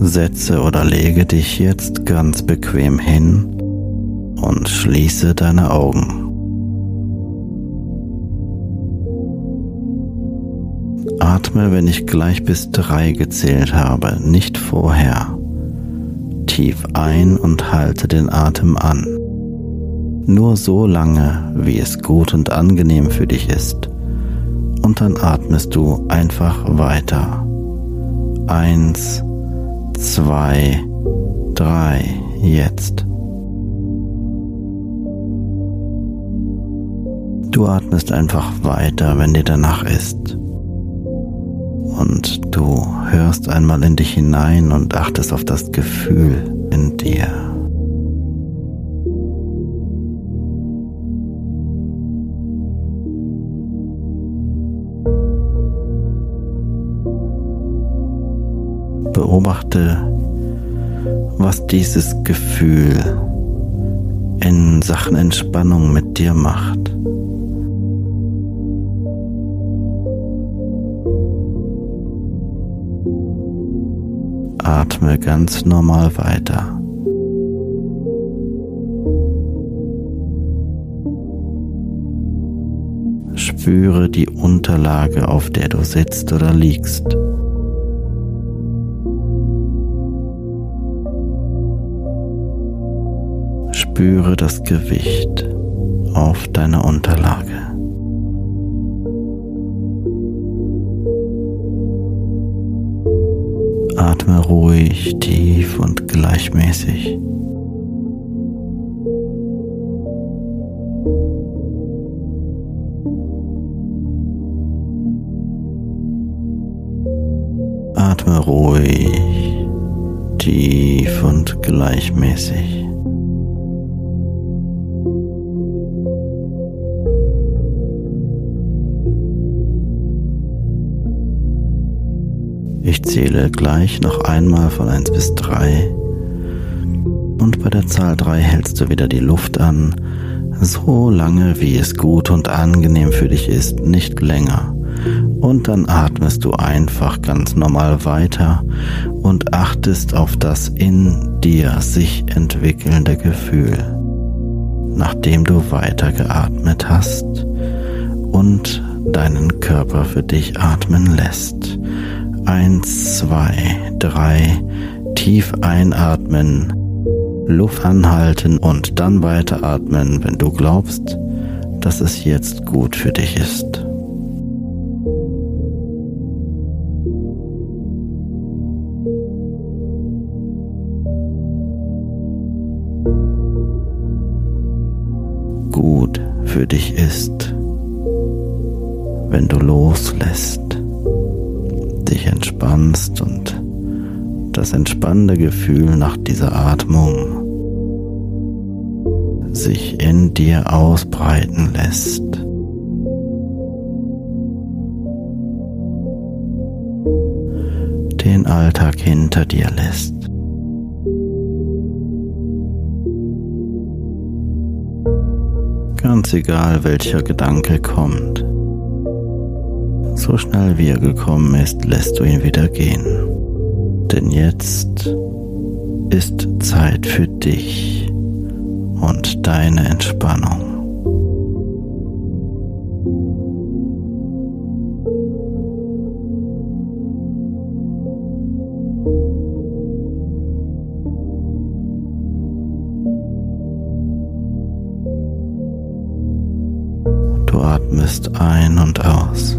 Setze oder lege dich jetzt ganz bequem hin und schließe deine Augen. Atme, wenn ich gleich bis drei gezählt habe, nicht vorher. Tief ein und halte den Atem an. Nur so lange, wie es gut und angenehm für dich ist. Und dann atmest du einfach weiter. Eins, zwei, drei, jetzt. Du atmest einfach weiter, wenn dir danach ist. Und du hörst einmal in dich hinein und achtest auf das Gefühl in dir. Beobachte, was dieses Gefühl in Sachen Entspannung mit dir macht. Atme ganz normal weiter. Spüre die Unterlage, auf der du sitzt oder liegst. Spüre das Gewicht auf deiner Unterlage. Atme ruhig, tief und gleichmäßig. Atme ruhig, tief und gleichmäßig. Ich zähle gleich noch einmal von 1 bis 3 und bei der Zahl 3 hältst du wieder die Luft an, so lange wie es gut und angenehm für dich ist, nicht länger. Und dann atmest du einfach ganz normal weiter und achtest auf das in dir sich entwickelnde Gefühl, nachdem du weiter geatmet hast und deinen Körper für dich atmen lässt. Eins, zwei, drei, tief einatmen, Luft anhalten und dann weiteratmen, wenn du glaubst, dass es jetzt gut für dich ist. Gut für dich ist, wenn du loslässt, dich entspannst und das entspannende Gefühl nach dieser Atmung sich in dir ausbreiten lässt. Den Alltag hinter dir lässt. Ganz egal, welcher Gedanke kommt. So schnell wie er gekommen ist, lässt du ihn wieder gehen. Denn jetzt ist Zeit für dich und deine Entspannung. Du atmest ein und aus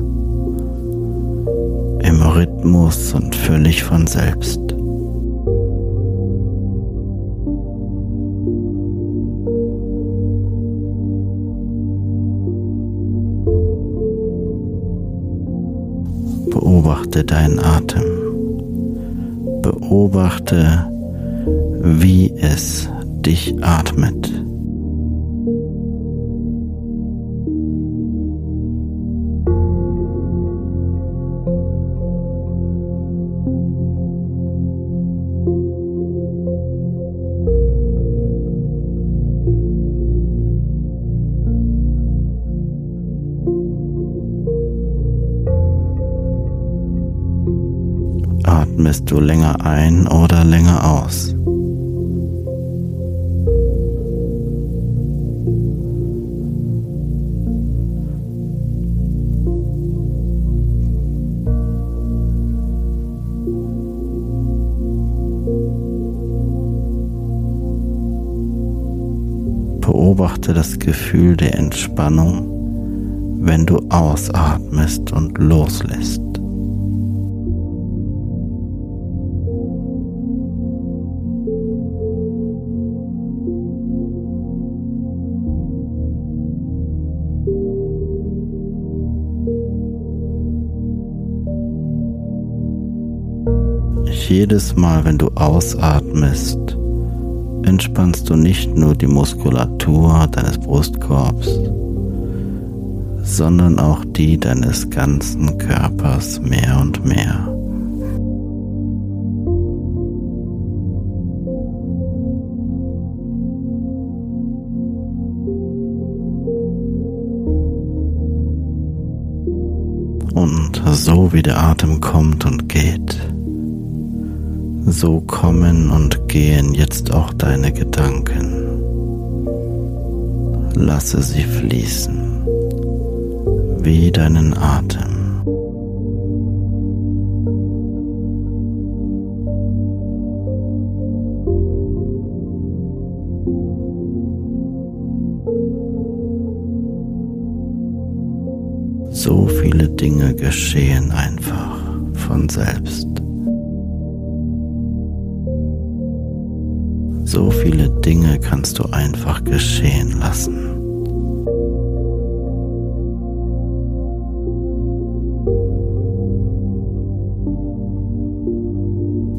Rhythmus und völlig von selbst. Beobachte deinen Atem. Beobachte, wie es dich atmet. Atmest du länger ein oder länger aus. Beobachte das Gefühl der Entspannung, wenn du ausatmest und loslässt. Jedes Mal, wenn du ausatmest, entspannst du nicht nur die Muskulatur deines Brustkorbs, sondern auch die deines ganzen Körpers mehr und mehr. Und so wie der Atem kommt und geht, so kommen und gehen jetzt auch deine Gedanken. Lasse sie fließen, wie deinen Atem. So viele Dinge geschehen einfach von selbst. So viele Dinge kannst du einfach geschehen lassen.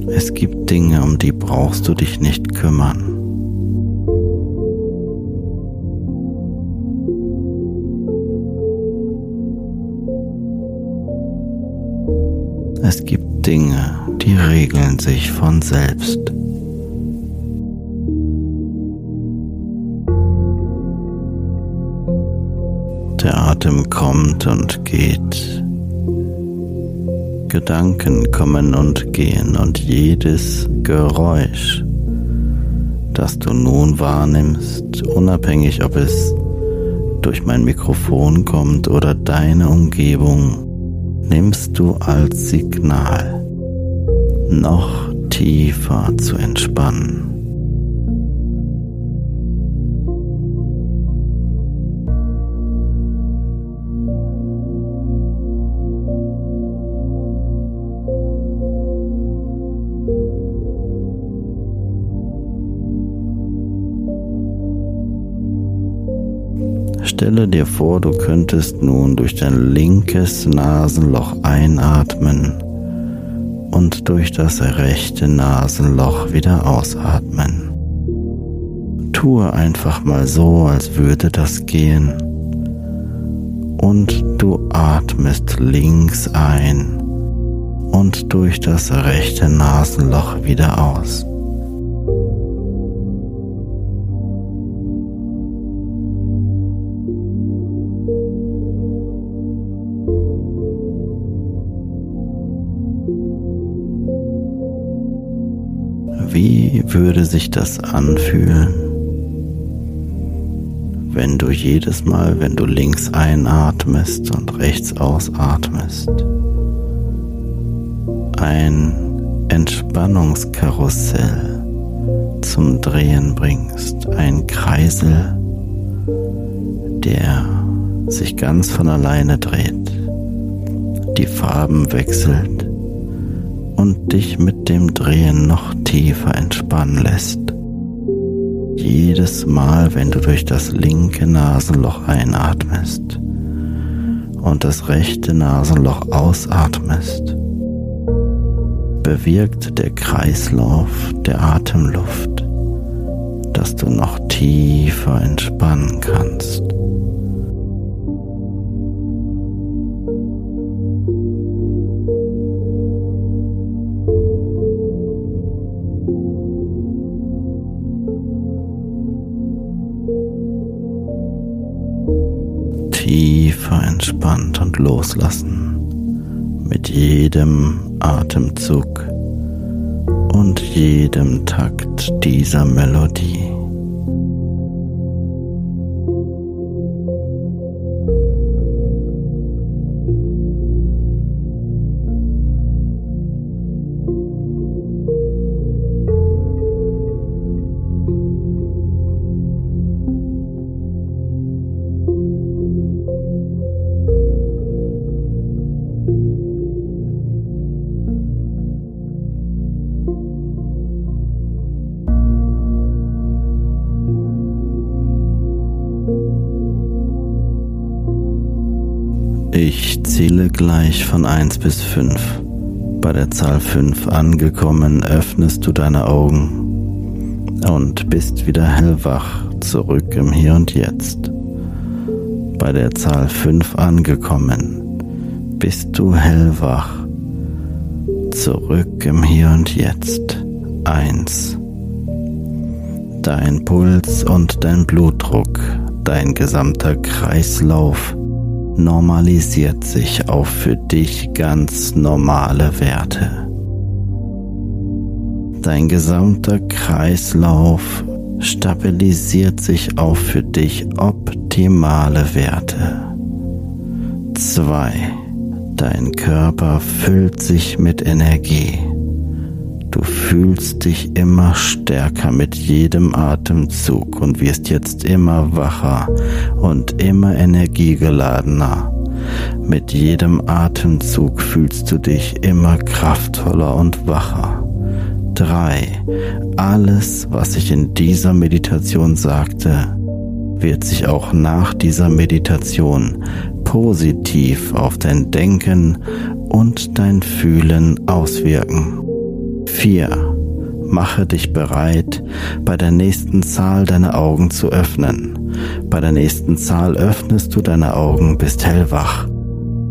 Es gibt Dinge, um die brauchst du dich nicht kümmern. Es gibt Dinge, die regeln sich von selbst. Der Atem kommt und geht. Gedanken kommen und gehen und jedes Geräusch, das du nun wahrnimmst, unabhängig ob es durch mein Mikrofon kommt oder deine Umgebung, nimmst du als Signal, noch tiefer zu entspannen. Stelle dir vor, du könntest nun durch dein linkes Nasenloch einatmen und durch das rechte Nasenloch wieder ausatmen. Tue einfach mal so, als würde das gehen. Und du atmest links ein und durch das rechte Nasenloch wieder aus. Wie würde sich das anfühlen, wenn du jedes Mal, wenn du links einatmest und rechts ausatmest, ein Entspannungskarussell zum Drehen bringst, ein Kreisel, der sich ganz von alleine dreht, die Farben wechselt und dich mit dem Drehen noch tiefer entspannen lässt. Jedes Mal, wenn du durch das linke Nasenloch einatmest und das rechte Nasenloch ausatmest, bewirkt der Kreislauf der Atemluft, dass du noch tiefer entspannen kannst. Tiefer entspannt und loslassen mit jedem Atemzug und jedem Takt dieser Melodie. Ich zähle gleich von 1 bis 5. Bei der Zahl 5 angekommen, öffnest du deine Augen und bist wieder hellwach, zurück im Hier und Jetzt. Bei der Zahl 5 angekommen, bist du hellwach, zurück im Hier und Jetzt. 1. Dein Puls und dein Blutdruck, dein gesamter Kreislauf, normalisiert sich auf für dich ganz normale Werte. Dein gesamter Kreislauf stabilisiert sich auf für dich optimale Werte. 2. Dein Körper füllt sich mit Energie. Du fühlst dich immer stärker mit jedem Atemzug und wirst jetzt immer wacher und immer energiegeladener. Mit jedem Atemzug fühlst du dich immer kraftvoller und wacher. 3. Alles, was ich in dieser Meditation sagte, wird sich auch nach dieser Meditation positiv auf dein Denken und dein Fühlen auswirken. 4. Mache dich bereit, bei der nächsten Zahl deine Augen zu öffnen. Bei der nächsten Zahl öffnest du deine Augen, bist hellwach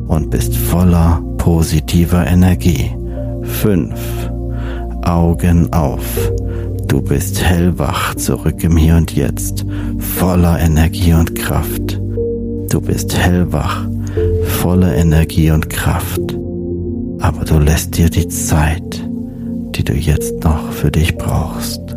und bist voller positiver Energie. 5. Augen auf. Du bist hellwach, zurück im Hier und Jetzt, voller Energie und Kraft. Du bist hellwach, voller Energie und Kraft. Aber du lässt dir die Zeit die du jetzt noch für dich brauchst.